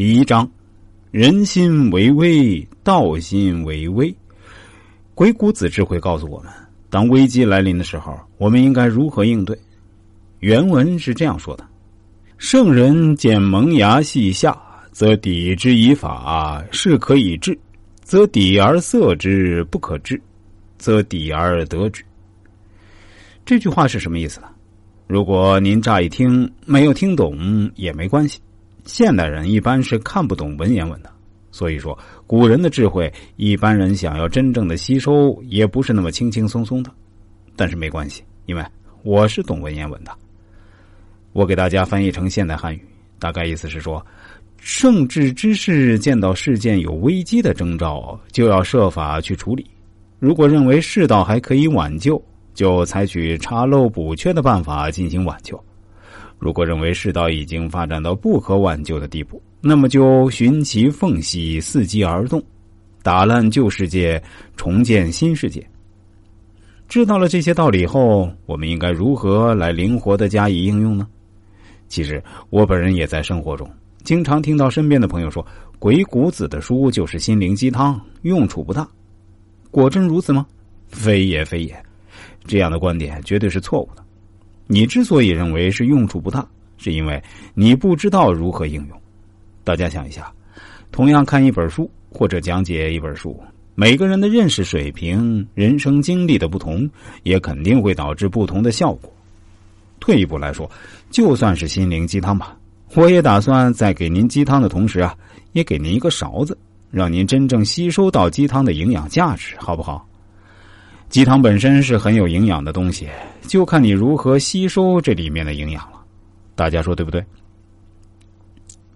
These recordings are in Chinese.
第一章：人心为微，道心为微。鬼谷子智慧告诉我们，当危机来临的时候，我们应该如何应对？原文是这样说的：“圣人见萌芽细下，则抵之以法，是可以治；则抵而塞之，不可治；则抵而得之。”这句话是什么意思呢？如果您乍一听没有听懂也没关系，现代人一般是看不懂文言文的，所以说古人的智慧，一般人想要真正的吸收也不是那么轻轻松松的。但是没关系，因为我是懂文言文的，我给大家翻译成现代汉语，大概意思是说，圣智之士见到事件有危机的征兆，就要设法去处理；如果认为世道还可以挽救。就采取查漏补缺的办法进行挽救。如果认为世道已经发展到不可挽救的地步，那么就寻其缝隙，伺机而动，打烂旧世界，重建新世界。知道了这些道理后，我们应该如何来灵活的加以应用呢？其实我本人也在生活中经常听到身边的朋友说：“鬼谷子的书就是心灵鸡汤，用处不大。”果真如此吗？非也非也。这样的观点绝对是错误的。你之所以认为是用处不大，是因为你不知道如何应用。大家想一下，同样看一本书或者讲解一本书，每个人的认识水平、人生经历的不同，也肯定会导致不同的效果。退一步来说，就算是心灵鸡汤吧，我也打算在给您鸡汤的同时啊，也给您一个勺子，让您真正吸收到鸡汤的营养价值，好不好？鸡汤本身是很有营养的东西，就看你如何吸收这里面的营养了。大家说对不对？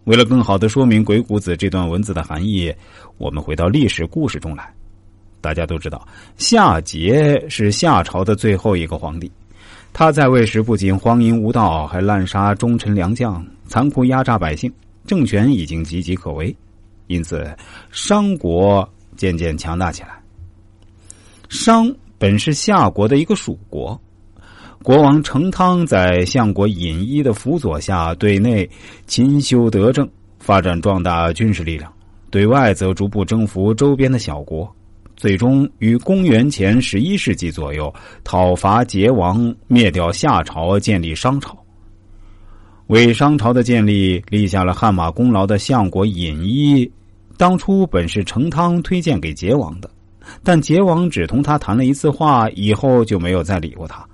为了更好的说明鬼谷子这段文字的含义，我们回到历史故事中来。大家都知道，夏桀是夏朝的最后一个皇帝，他在位时不仅荒淫无道，还滥杀忠臣良将，残酷压榨百姓，政权已经岌岌可危，因此商国渐渐强大起来。商。本是夏国的一个属国，国王成汤在相国尹一的辅佐下，对内勤修德政，发展壮大军事力量；对外则逐步征服周边的小国，最终于公元前十一世纪左右讨伐桀王，灭掉夏朝，建立商朝。为商朝的建立立下了汗马功劳的相国尹一，当初本是成汤推荐给桀王的。但桀王只同他谈了一次话，以后就没有再理过他。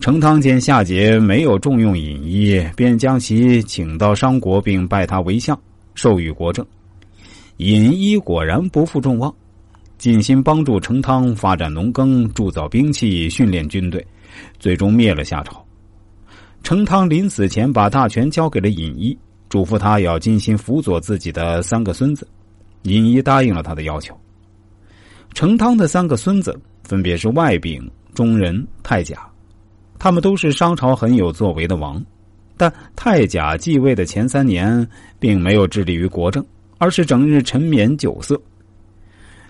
成汤见夏桀没有重用尹一，便将其请到商国，并拜他为相，授予国政。尹一果然不负众望，尽心帮助成汤发展农耕、铸造兵器、训练军队，最终灭了夏朝。成汤临死前把大权交给了尹一，嘱咐他要精心辅佐自己的三个孙子。尹一答应了他的要求。成汤的三个孙子分别是外丙、中人、太甲，他们都是商朝很有作为的王。但太甲继位的前三年，并没有致力于国政，而是整日沉湎酒色。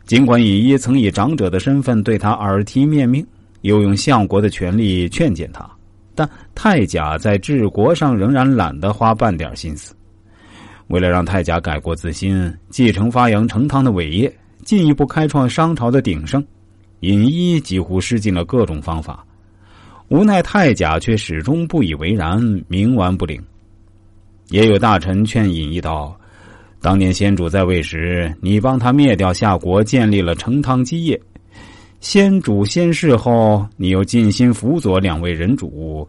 尽管尹一曾以长者的身份对他耳提面命，又用相国的权力劝谏他，但太甲在治国上仍然懒得花半点心思。为了让太甲改过自新，继承发扬成汤的伟业。进一步开创商朝的鼎盛，尹一几乎施尽了各种方法，无奈太甲却始终不以为然，冥顽不灵。也有大臣劝尹一道：“当年先主在位时，你帮他灭掉夏国，建立了成汤基业；先主先逝后，你又尽心辅佐两位人主，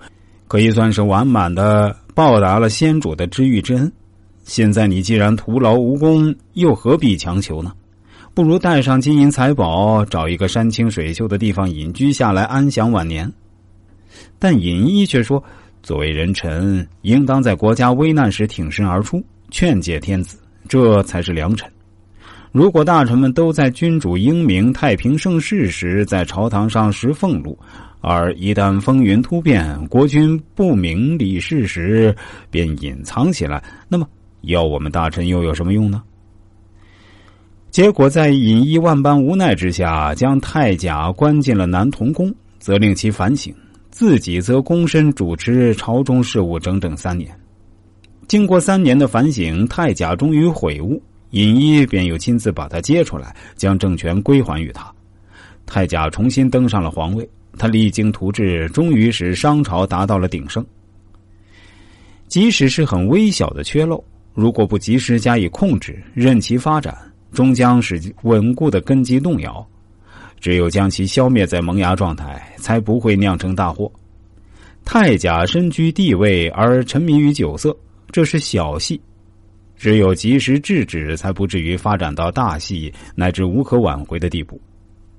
可以算是完满的报答了先主的知遇之恩。现在你既然徒劳无功，又何必强求呢？”不如带上金银财宝，找一个山清水秀的地方隐居下来，安享晚年。但尹一却说：“作为人臣，应当在国家危难时挺身而出，劝诫天子，这才是良臣。如果大臣们都在君主英明、太平盛世时在朝堂上食俸禄，而一旦风云突变，国君不明理事时便隐藏起来，那么要我们大臣又有什么用呢？”结果，在尹一万般无奈之下，将太甲关进了南同宫，责令其反省，自己则躬身主持朝中事务整整三年。经过三年的反省，太甲终于悔悟，尹一便又亲自把他接出来，将政权归还于他。太甲重新登上了皇位，他励精图治，终于使商朝达到了鼎盛。即使是很微小的缺漏，如果不及时加以控制，任其发展，终将使稳固的根基动摇。只有将其消灭在萌芽状态，才不会酿成大祸。太甲身居帝位而沉迷于酒色，这是小戏；只有及时制止，才不至于发展到大戏乃至无可挽回的地步。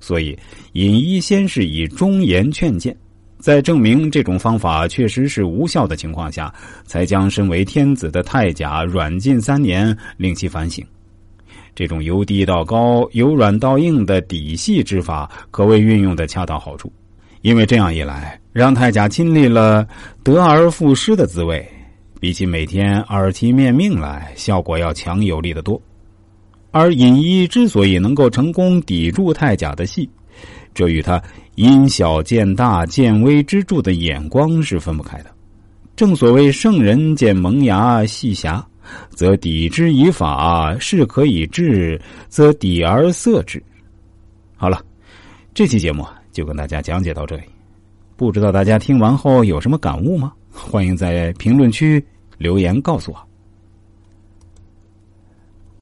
所以，尹一先是以忠言劝谏，在证明这种方法确实是无效的情况下，才将身为天子的太甲软禁三年，令其反省。这种由低到高、由软到硬的底细之法，可谓运用的恰到好处。因为这样一来，让太甲亲历了得而复失的滋味，比起每天耳提面命来，效果要强有力的多。而尹一之所以能够成功抵住太甲的戏，这与他因小见大、见微知著的眼光是分不开的。正所谓圣人见萌芽细瑕。则抵之以法，是可以治，则抵而色之。好了，这期节目就跟大家讲解到这里。不知道大家听完后有什么感悟吗？欢迎在评论区留言告诉我。